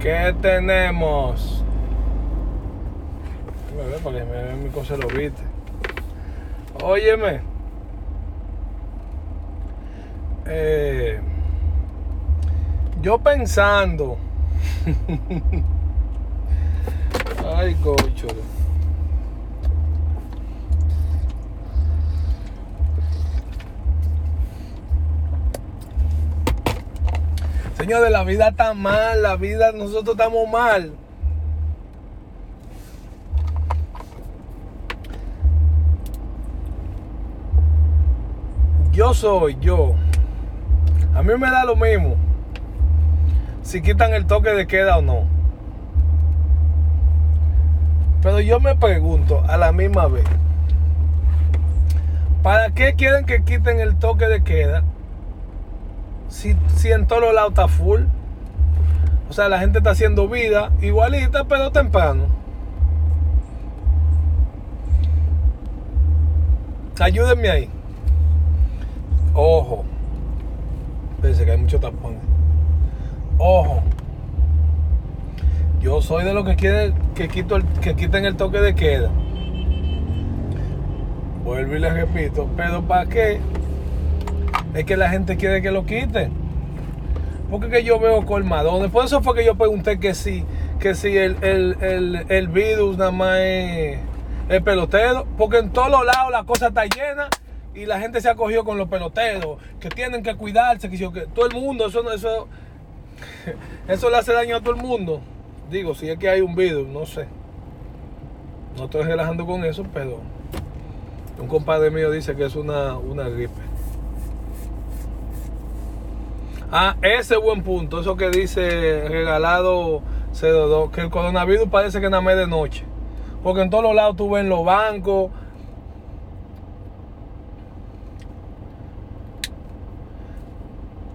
¿Qué tenemos? Me ve para que me vean mi cosa lo viste. Óyeme. Eh, yo pensando. Ay, cocho. Señores, la vida está mal, la vida, nosotros estamos mal. Yo soy yo. A mí me da lo mismo si quitan el toque de queda o no. Pero yo me pregunto a la misma vez, ¿para qué quieren que quiten el toque de queda si, si en todos los lados está full? O sea, la gente está haciendo vida igualita, pero temprano. Ayúdenme ahí. Ojo. Pensé que hay mucho tapón. Ojo. Yo soy de los que quieren que, quito el, que quiten el toque de queda. Vuelvo y les repito. Pero ¿para qué? Es que la gente quiere que lo quiten. Porque que yo veo colmadones. Por eso fue que yo pregunté que si, que si el, el, el, el virus nada más es, es pelotero. Porque en todos los lados la cosa está llena y la gente se ha cogido con los peloteros, que tienen que cuidarse, que, que todo el mundo, eso, eso, eso le hace daño a todo el mundo. Digo, si es que hay un virus, no sé. No estoy relajando con eso, pero un compadre mío dice que es una, una gripe. Ah, ese buen punto, eso que dice regalado C2, que el coronavirus parece que nada más de noche. Porque en todos los lados tú ves en los bancos,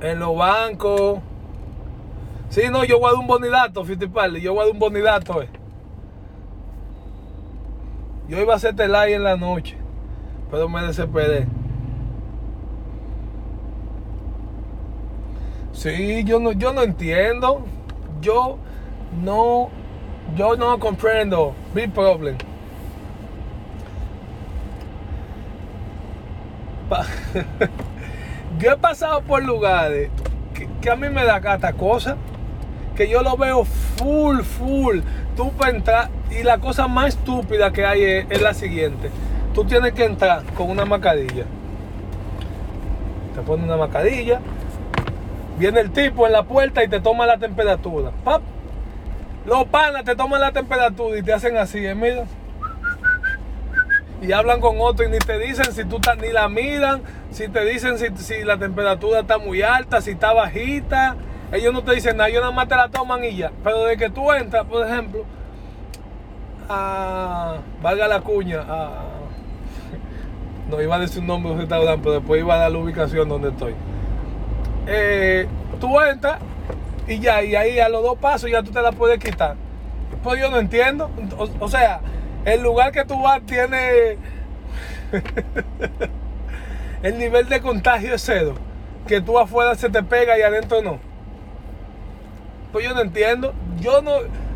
en los bancos. Sí, no, yo voy a dar un bonidato, Fittipaldi. Yo voy a dar un bonidato, eh. Yo iba a hacerte live en la noche, pero me desesperé. Sí, yo no, yo no entiendo. Yo no, yo no comprendo. Big problem. Yo he pasado por lugares que, que a mí me da hasta cosa que yo lo veo full, full. Tú para entrar, y la cosa más estúpida que hay es, la siguiente: tú tienes que entrar con una mascarilla. Te pone una mascarilla, viene el tipo en la puerta y te toma la temperatura. ¡Pap! Los panas te toman la temperatura y te hacen así, ¿eh? mira. Y hablan con otro y ni te dicen si tú ni la miran, si te dicen si, si la temperatura está muy alta, si está bajita. Ellos no te dicen nada, ellos nada más te la toman y ya. Pero de que tú entras, por ejemplo, a. valga la cuña, a. No iba a decir un nombre de un restaurante, pero después iba a dar la ubicación donde estoy. Eh, tú entras y ya, y ahí a los dos pasos ya tú te la puedes quitar. Pues yo no entiendo. O, o sea, el lugar que tú vas tiene. el nivel de contagio es cero. Que tú afuera se te pega y adentro no. Pues yo no entiendo. Yo no.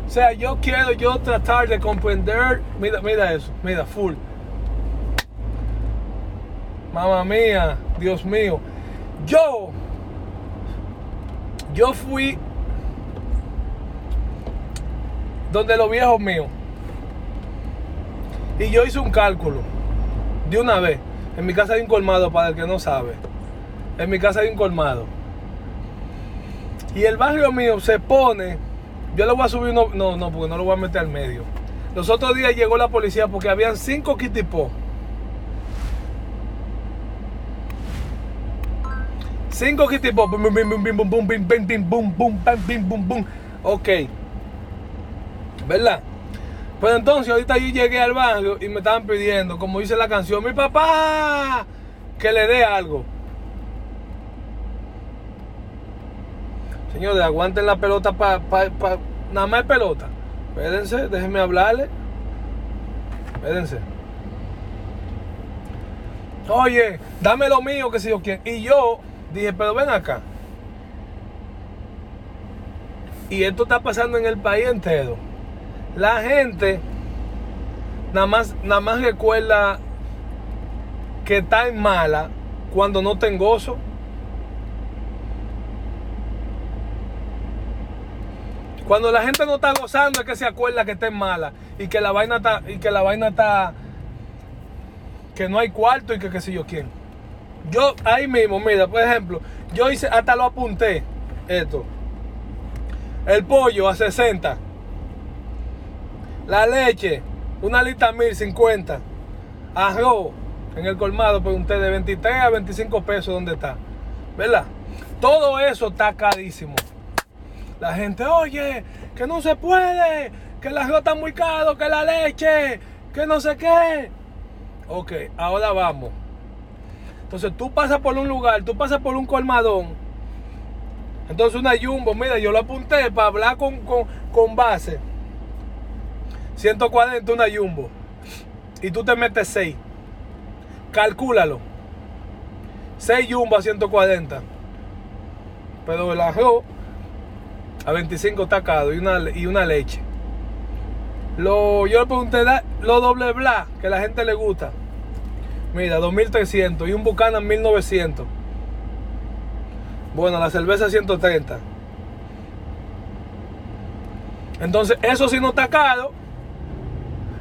O sea, yo quiero yo tratar de comprender. Mira, mira eso. Mira, full. Mamma mía, Dios mío. Yo. Yo fui donde los viejos míos. Y yo hice un cálculo de una vez. En mi casa hay un colmado, para el que no sabe. En mi casa hay un colmado. Y el barrio mío se pone. Yo le voy a subir. No, no, no, porque no lo voy a meter al medio. Los otros días llegó la policía porque habían cinco kitipos. Cinco kitipos. Ok. ¿Verdad? Pues entonces, ahorita yo llegué al barrio y me estaban pidiendo, como dice la canción, mi papá, que le dé algo. Señores, aguanten la pelota para... Pa, pa, nada más pelota. Espérense, déjenme hablarle. Espérense. Oye, dame lo mío, que si yo quiero. Y yo dije, pero ven acá. Y esto está pasando en el país entero. La gente nada más, nada más recuerda que está en mala cuando no ten gozo. Cuando la gente no está gozando es que se acuerda que está mala y que la vaina está y que la vaina está que no hay cuarto y que qué sé yo quién. Yo ahí mismo, mira, por ejemplo, yo hice hasta lo apunté esto. El pollo a 60. La leche, una lista 1050. Arroz en el colmado, pregunté de 23 a 25 pesos, ¿dónde está? ¿Verdad? Todo eso está carísimo. La gente, oye, que no se puede, que arroz está muy caro, que la leche, que no sé qué. Ok, ahora vamos. Entonces tú pasas por un lugar, tú pasas por un colmadón entonces una Jumbo, mira, yo lo apunté para hablar con, con, base. 140 una Jumbo. Y tú te metes 6. Calcúlalo. 6 Jumbo a 140. Pero el arroz a 25 tacado y una, y una leche. Lo, yo le pregunté lo doble bla que la gente le gusta. Mira, 2300 y un Buchanan 1900. Bueno, la cerveza 130. Entonces, eso sí no está caro.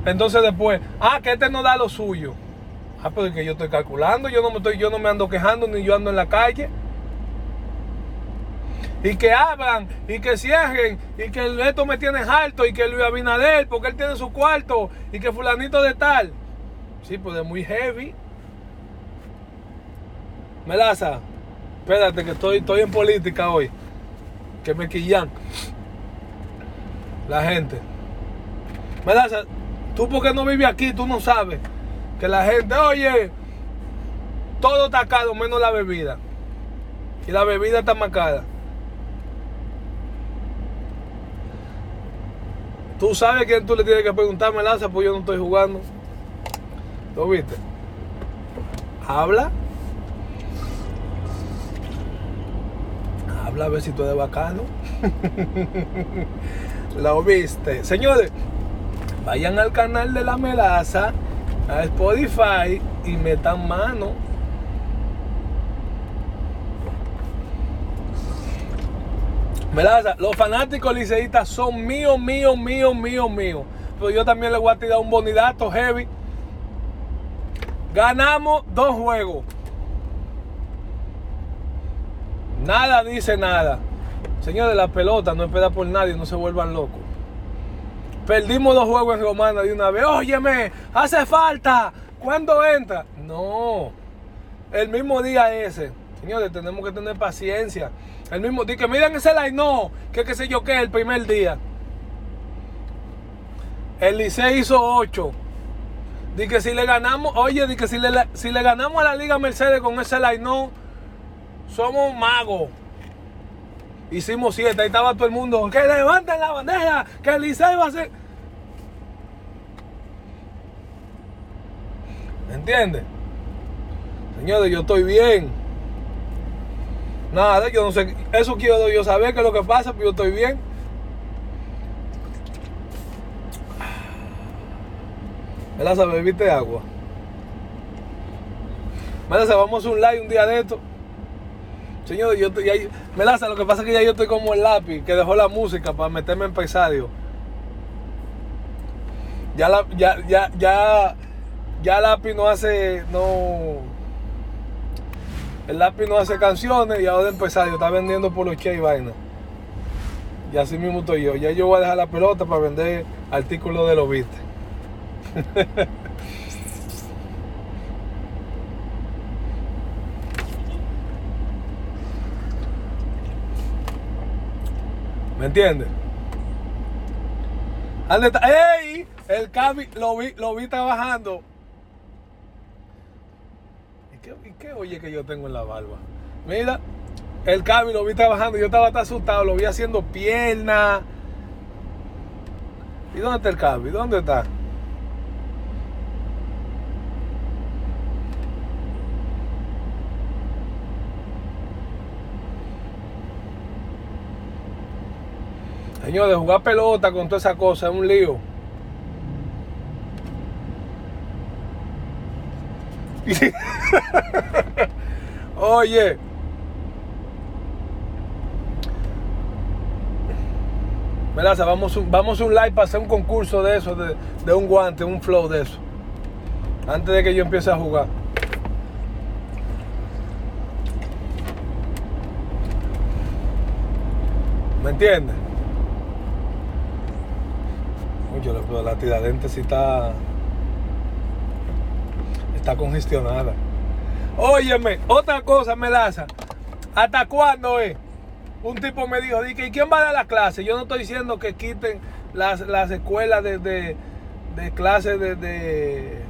Entonces después, ah, que este no da lo suyo. Ah, pero es que yo estoy calculando, yo no me estoy, yo no me ando quejando, ni yo ando en la calle. Y que abran, y que cierren, y que esto me tiene alto, y que Luis Abinader, porque él tiene su cuarto, y que fulanito de tal. Sí, pues es muy heavy. Melaza. Espérate que estoy, estoy en política hoy. Que me quillan. La gente. ¿Verdad? Tú porque no vives aquí, tú no sabes. Que la gente, oye, todo está caro menos la bebida. Y la bebida está más Tú sabes quién tú le tienes que preguntar, Melaza, pues yo no estoy jugando. ¿Lo viste? Habla. habla a ver si tú eres bacano. Lo viste. Señores, vayan al canal de la melaza, a Spotify y metan mano. Melaza, los fanáticos liceístas son míos, míos, míos, míos, míos. Pero yo también le voy a tirar un bonidato heavy. Ganamos dos juegos. Nada dice nada. Señores, la pelota no espera por nadie, no se vuelvan locos. Perdimos dos juegos en Romana de una vez. Óyeme, hace falta. ¿Cuándo entra? No. El mismo día ese. Señores, tenemos que tener paciencia. El mismo día que miren ese like, no, que qué sé yo qué, el primer día. El Licey hizo 8. Dice que si le ganamos, oye, di que si le, si le ganamos a la Liga Mercedes con ese like, no somos magos. Hicimos siete, ahí estaba todo el mundo. Que levanten la bandera, que el Licey va a ser. ¿Me entiendes? Señores, yo estoy bien. Nada, yo no sé. Eso quiero yo saber qué es lo que pasa, pero yo estoy bien. Melaza, bebiste agua. Melaza, vamos a un live un día de esto. Señor, yo estoy ahí. Melaza, lo que pasa es que ya yo estoy como el lápiz que dejó la música para meterme en pesadio. Ya la, ya, ya, ya, ya lápiz no hace, no. El lápiz no hace canciones y ahora en pesadio está vendiendo por los y vaina. Y así mismo estoy yo. Ya yo voy a dejar la pelota para vender artículos de los viste. ¿Me entiendes? ¡Ey! El Cabi lo vi, lo vi trabajando. ¿qué, qué oye que yo tengo en la barba? Mira, el Cami lo vi trabajando, yo estaba tan asustado, lo vi haciendo pierna. ¿Y dónde está el Cami? ¿Dónde está? Señores, jugar pelota con toda esa cosa es un lío. Oye. Melaza, vamos, vamos un live para hacer un concurso de eso, de, de un guante, un flow de eso. Antes de que yo empiece a jugar. ¿Me entiendes? Mucho, pero la tiradente sí está. Está congestionada. Óyeme, otra cosa, Melaza. ¿Hasta cuándo es? Un tipo me dijo, ¿y quién va a dar la clase? Yo no estoy diciendo que quiten las, las escuelas de, de, de clases de, de,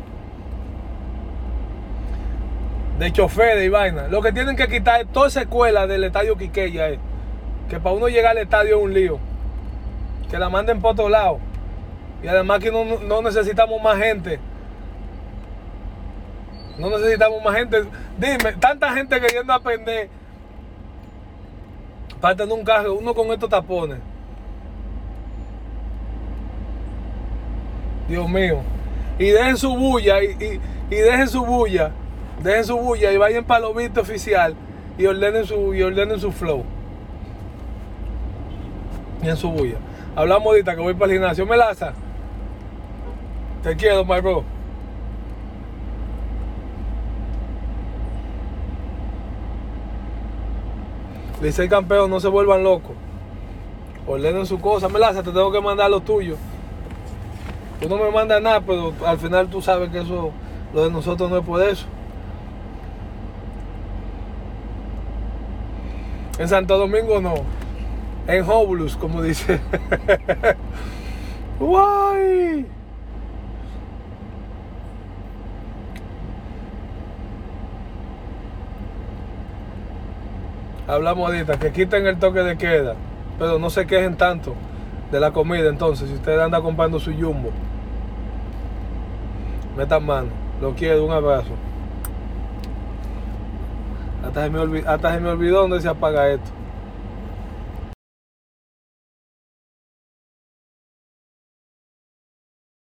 de chofer y vaina. Lo que tienen que quitar es toda esa escuela del estadio Quiqueya. Es, que para uno llegar al estadio es un lío. Que la manden por otro lado. Y además que no, no necesitamos más gente. No necesitamos más gente. Dime, tanta gente queriendo aprender para un carro, uno con estos tapones. Dios mío. Y dejen su bulla, y, y, y dejen su bulla, dejen su bulla y vayan para visto oficial y ordenen su, y ordenen su flow. Y en su bulla. Hablamos ahorita que voy para el gimnasio. Melaza. Te quiero, my bro. Dice el campeón, no se vuelvan locos. Ordenen su cosa. Melaza, te tengo que mandar lo tuyo. Tú no me mandas nada, pero al final tú sabes que eso, lo de nosotros no es por eso. En Santo Domingo no. En Hobulus, como dice. Guay. Hablamos ahorita, que quiten el toque de queda, pero no se quejen tanto de la comida entonces, si usted anda comprando su jumbo. Metan mano, lo quiero, un abrazo. Hasta se me olvidó, hasta se me olvidó dónde se apaga esto.